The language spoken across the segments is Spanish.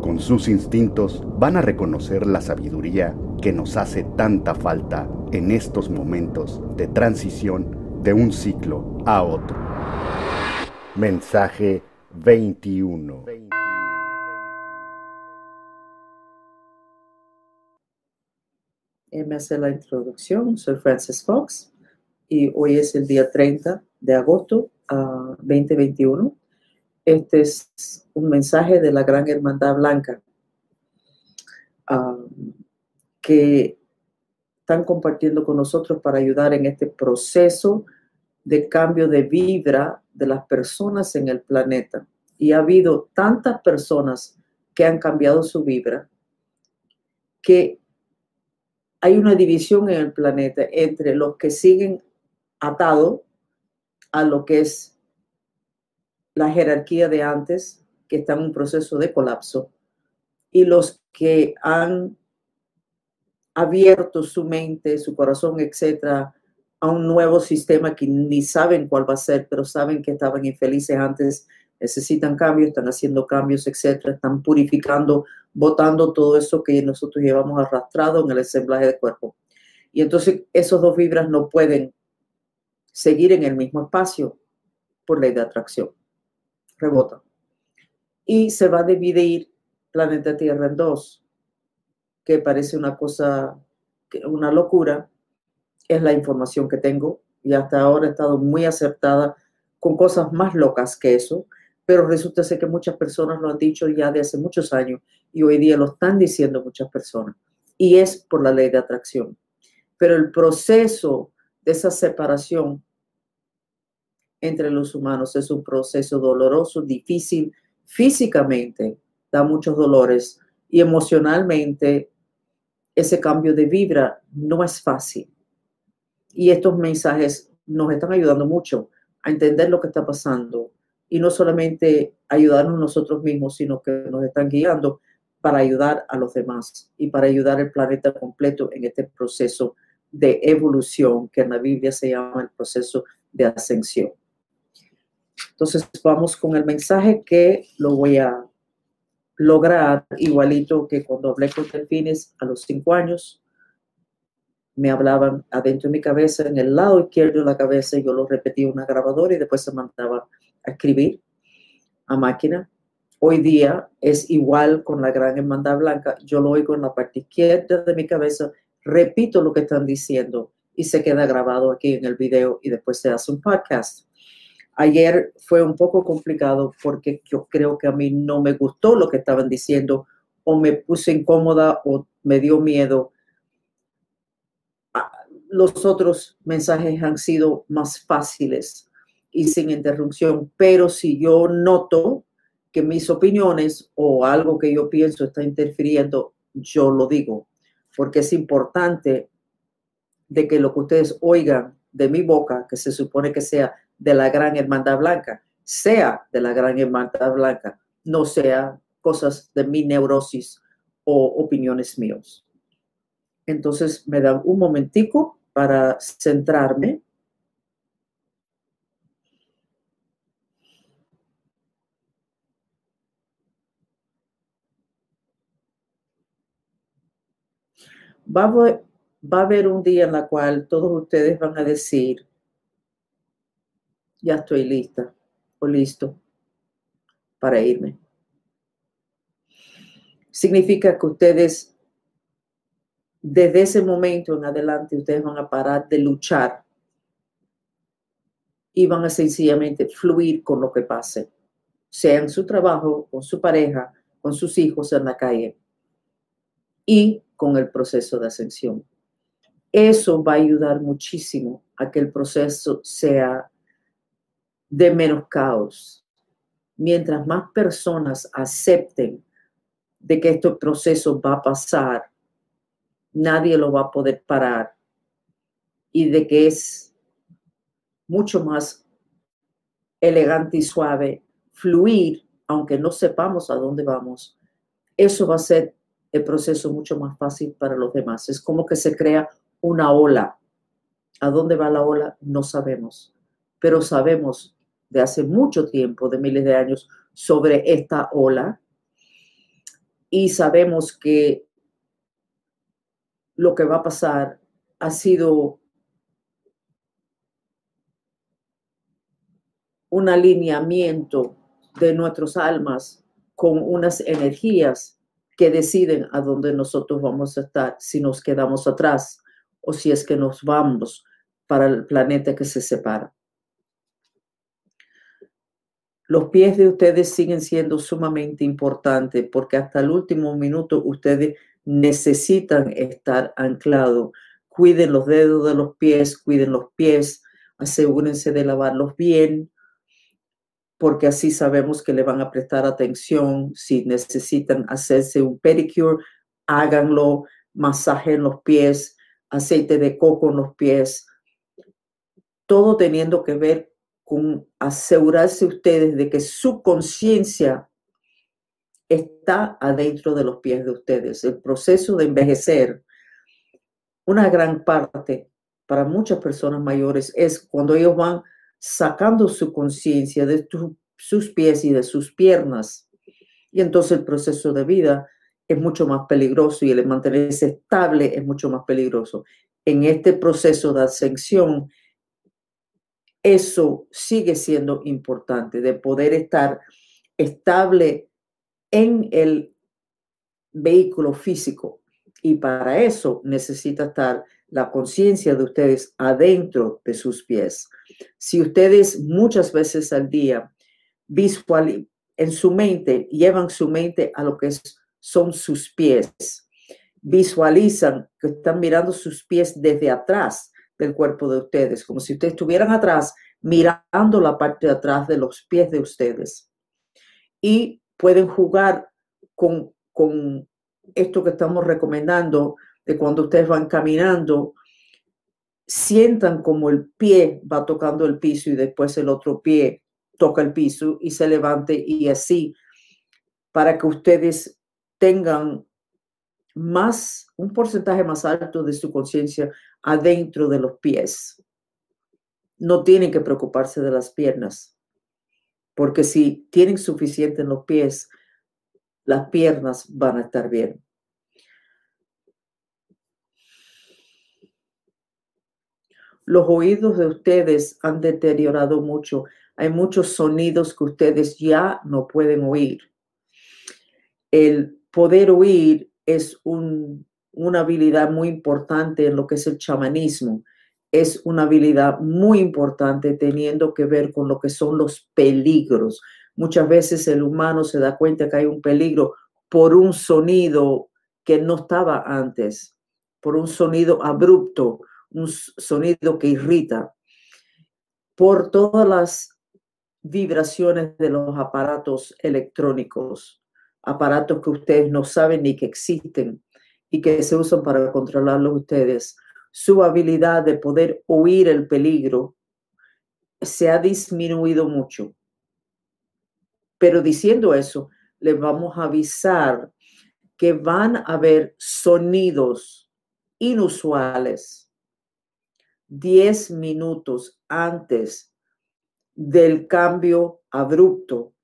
con sus instintos van a reconocer la sabiduría que nos hace tanta falta en estos momentos de transición de un ciclo a otro. Mensaje 21. me hace la introducción. Soy Frances Fox y hoy es el día 30 de agosto a 2021. Este es un mensaje de la Gran Hermandad Blanca que están compartiendo con nosotros para ayudar en este proceso de cambio de vibra de las personas en el planeta. Y ha habido tantas personas que han cambiado su vibra que hay una división en el planeta entre los que siguen atados a lo que es la jerarquía de antes, que está en un proceso de colapso, y los que han abierto su mente, su corazón, etcétera, a un nuevo sistema que ni saben cuál va a ser, pero saben que estaban infelices antes, necesitan cambios, están haciendo cambios, etcétera, están purificando botando todo eso que nosotros llevamos arrastrado en el ensamblaje de cuerpo. Y entonces esos dos vibras no pueden seguir en el mismo espacio por ley de atracción. Rebota. Y se va a dividir planeta Tierra en dos, que parece una cosa, una locura. Es la información que tengo y hasta ahora he estado muy acertada con cosas más locas que eso, pero resulta ser que muchas personas lo han dicho ya de hace muchos años y hoy día lo están diciendo muchas personas. Y es por la ley de atracción. Pero el proceso de esa separación entre los humanos es un proceso doloroso, difícil, físicamente da muchos dolores y emocionalmente ese cambio de vibra no es fácil. Y estos mensajes nos están ayudando mucho a entender lo que está pasando y no solamente ayudarnos nosotros mismos, sino que nos están guiando para ayudar a los demás y para ayudar al planeta completo en este proceso de evolución que en la Biblia se llama el proceso de ascensión. Entonces vamos con el mensaje que lo voy a lograr igualito que cuando hablé con delfines a los cinco años. Me hablaban adentro de mi cabeza, en el lado izquierdo de la cabeza, yo lo repetía una grabadora y después se mandaba a escribir a máquina hoy día es igual con la gran hermandad blanca. Yo lo oigo en la parte izquierda de mi cabeza, repito lo que están diciendo y se queda grabado aquí en el video y después se hace un podcast. Ayer fue un poco complicado porque yo creo que a mí no me gustó lo que estaban diciendo o me puse incómoda o me dio miedo. Ah, los otros mensajes han sido más fáciles y sin interrupción, pero si yo noto que mis opiniones o algo que yo pienso está interfiriendo, yo lo digo, porque es importante de que lo que ustedes oigan de mi boca, que se supone que sea de la gran hermandad blanca, sea de la gran hermandad blanca, no sea cosas de mi neurosis o opiniones míos. Entonces me dan un momentico para centrarme Va a, haber un día en la cual todos ustedes van a decir, ya estoy lista o listo para irme. Significa que ustedes, desde ese momento en adelante, ustedes van a parar de luchar y van a sencillamente fluir con lo que pase, sea en su trabajo, con su pareja, con sus hijos en la calle. Y con el proceso de ascensión. Eso va a ayudar muchísimo a que el proceso sea de menos caos. Mientras más personas acepten de que este proceso va a pasar, nadie lo va a poder parar y de que es mucho más elegante y suave fluir, aunque no sepamos a dónde vamos, eso va a ser el proceso mucho más fácil para los demás. Es como que se crea una ola. ¿A dónde va la ola? No sabemos, pero sabemos de hace mucho tiempo, de miles de años, sobre esta ola y sabemos que lo que va a pasar ha sido un alineamiento de nuestras almas con unas energías que deciden a dónde nosotros vamos a estar, si nos quedamos atrás o si es que nos vamos para el planeta que se separa. Los pies de ustedes siguen siendo sumamente importantes porque hasta el último minuto ustedes necesitan estar anclados. Cuiden los dedos de los pies, cuiden los pies, asegúrense de lavarlos bien, porque así sabemos que le van a prestar atención. Si necesitan hacerse un pedicure, háganlo, masaje en los pies, aceite de coco en los pies, todo teniendo que ver con asegurarse ustedes de que su conciencia está adentro de los pies de ustedes. El proceso de envejecer, una gran parte para muchas personas mayores es cuando ellos van sacando su conciencia de sus pies y de sus piernas. Y entonces el proceso de vida es mucho más peligroso y el mantenerse estable es mucho más peligroso. En este proceso de ascensión, eso sigue siendo importante, de poder estar estable en el vehículo físico. Y para eso necesita estar la conciencia de ustedes adentro de sus pies. Si ustedes muchas veces al día visual en su mente llevan su mente a lo que son sus pies, visualizan que están mirando sus pies desde atrás del cuerpo de ustedes, como si ustedes estuvieran atrás mirando la parte de atrás de los pies de ustedes. Y pueden jugar con, con esto que estamos recomendando de cuando ustedes van caminando, sientan como el pie va tocando el piso y después el otro pie toca el piso y se levante y así, para que ustedes tengan más, un porcentaje más alto de su conciencia adentro de los pies. No tienen que preocuparse de las piernas, porque si tienen suficiente en los pies, las piernas van a estar bien. Los oídos de ustedes han deteriorado mucho. Hay muchos sonidos que ustedes ya no pueden oír. El poder oír es una habilidad muy importante en lo que es el chamanismo. Es una habilidad muy importante teniendo que ver con lo que son los peligros. Muchas veces el humano se da cuenta que hay un peligro por un sonido que no estaba antes, por un sonido abrupto, un sonido que irrita, por todas las vibraciones de los aparatos electrónicos, aparatos que ustedes no saben ni que existen y que se usan para controlarlos ustedes. Su habilidad de poder oír el peligro se ha disminuido mucho. Pero diciendo eso, les vamos a avisar que van a haber sonidos inusuales 10 minutos antes del cambio abrupto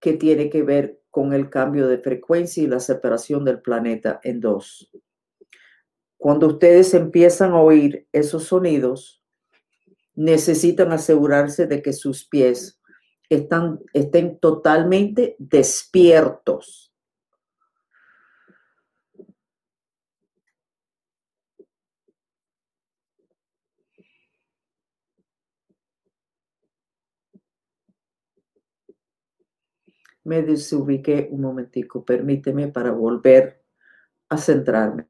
que tiene que ver con el cambio de frecuencia y la separación del planeta en dos. Cuando ustedes empiezan a oír esos sonidos, necesitan asegurarse de que sus pies están, estén totalmente despiertos me desubiqué un momentico, permíteme para volver a centrarme.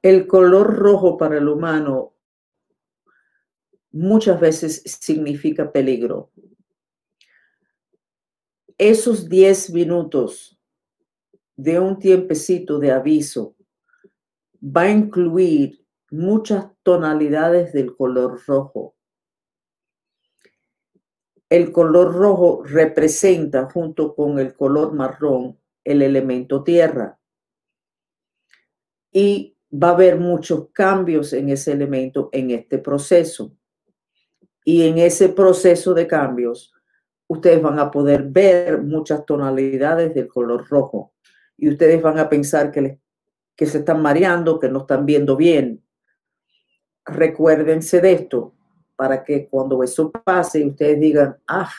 El color rojo para el humano muchas veces significa peligro. Esos 10 minutos de un tiempecito de aviso va a incluir muchas tonalidades del color rojo. El color rojo representa junto con el color marrón el elemento tierra. Y va a haber muchos cambios en ese elemento en este proceso. Y en ese proceso de cambios, ustedes van a poder ver muchas tonalidades del color rojo. Y ustedes van a pensar que, que se están mareando, que no están viendo bien. Recuérdense de esto para que cuando eso pase, ustedes digan, ah,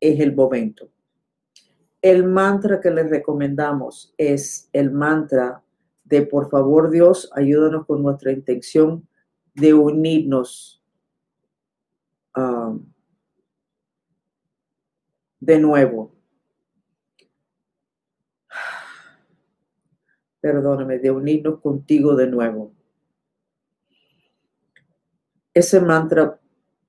es el momento. El mantra que les recomendamos es el mantra de por favor Dios, ayúdanos con nuestra intención de unirnos um, de nuevo. Perdóname, de unirnos contigo de nuevo ese mantra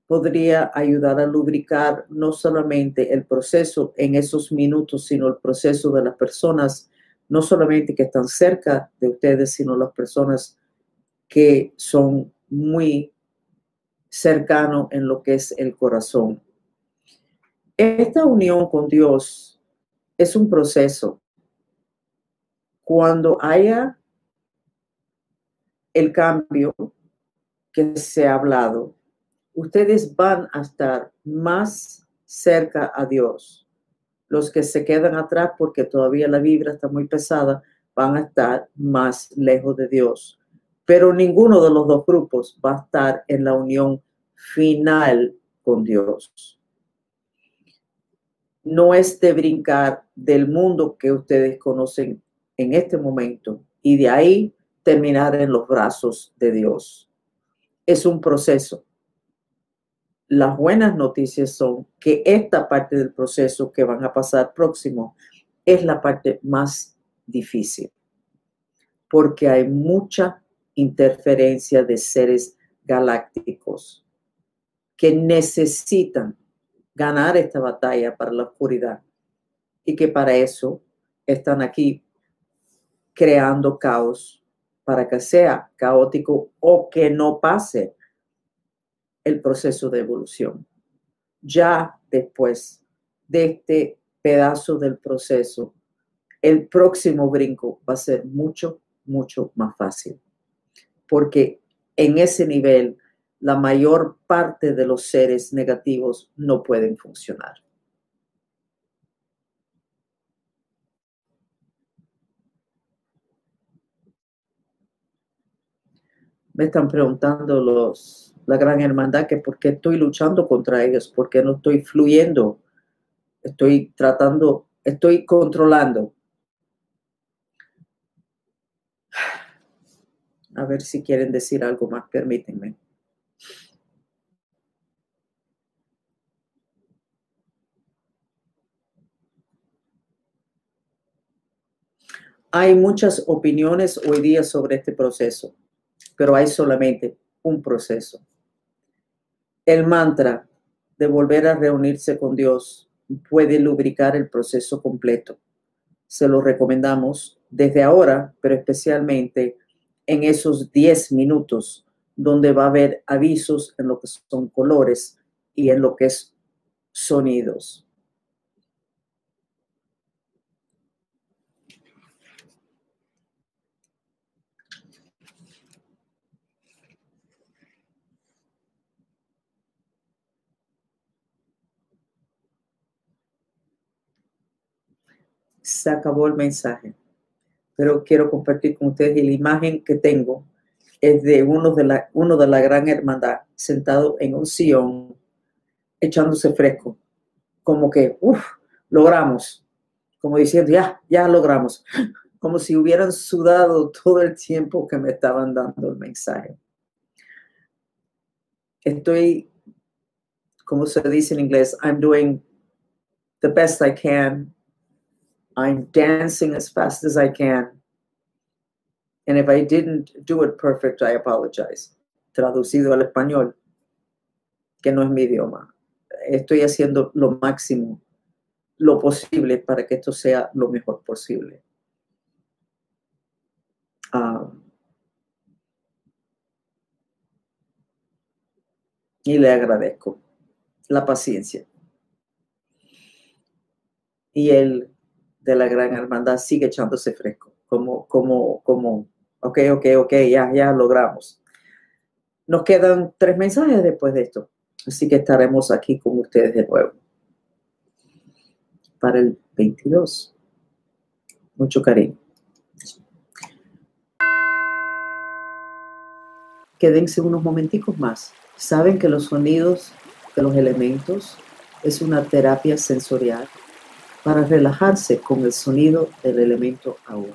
podría ayudar a lubricar no solamente el proceso en esos minutos, sino el proceso de las personas, no solamente que están cerca de ustedes, sino las personas que son muy cercanos en lo que es el corazón. Esta unión con Dios es un proceso. Cuando haya el cambio, que se ha hablado, ustedes van a estar más cerca a Dios. Los que se quedan atrás porque todavía la vibra está muy pesada, van a estar más lejos de Dios. Pero ninguno de los dos grupos va a estar en la unión final con Dios. No es de brincar del mundo que ustedes conocen en este momento y de ahí terminar en los brazos de Dios es un proceso. Las buenas noticias son que esta parte del proceso que van a pasar próximo es la parte más difícil, porque hay mucha interferencia de seres galácticos que necesitan ganar esta batalla para la oscuridad y que para eso están aquí creando caos para que sea caótico o que no pase el proceso de evolución. Ya después de este pedazo del proceso, el próximo brinco va a ser mucho, mucho más fácil. Porque en ese nivel, la mayor parte de los seres negativos no pueden funcionar. Me están preguntando los, la gran hermandad que por qué estoy luchando contra ellos, por qué no estoy fluyendo, estoy tratando, estoy controlando. A ver si quieren decir algo más, permítanme. Hay muchas opiniones hoy día sobre este proceso pero hay solamente un proceso. El mantra de volver a reunirse con Dios puede lubricar el proceso completo. Se lo recomendamos desde ahora, pero especialmente en esos 10 minutos donde va a haber avisos en lo que son colores y en lo que es sonidos. Se acabó el mensaje. Pero quiero compartir con ustedes y la imagen que tengo es de uno de la, uno de la gran hermandad sentado en un sillón echándose fresco. Como que, uff, logramos. Como diciendo, ya, ya logramos. Como si hubieran sudado todo el tiempo que me estaban dando el mensaje. Estoy, como se dice en inglés, I'm doing the best I can I'm dancing as fast as I can. And if I didn't do it perfect, I apologize. Traducido al español. que no es mi idioma. Estoy haciendo lo máximo, lo posible para que esto sea lo mejor posible. Ah, y le agradezco la paciencia. Y él de la gran hermandad sigue echándose fresco, como, como, como, ok, ok, ok, ya, ya logramos. Nos quedan tres mensajes después de esto, así que estaremos aquí con ustedes de nuevo para el 22. Mucho cariño. Quédense unos momenticos más. Saben que los sonidos de los elementos es una terapia sensorial para relajarse con el sonido del elemento agua.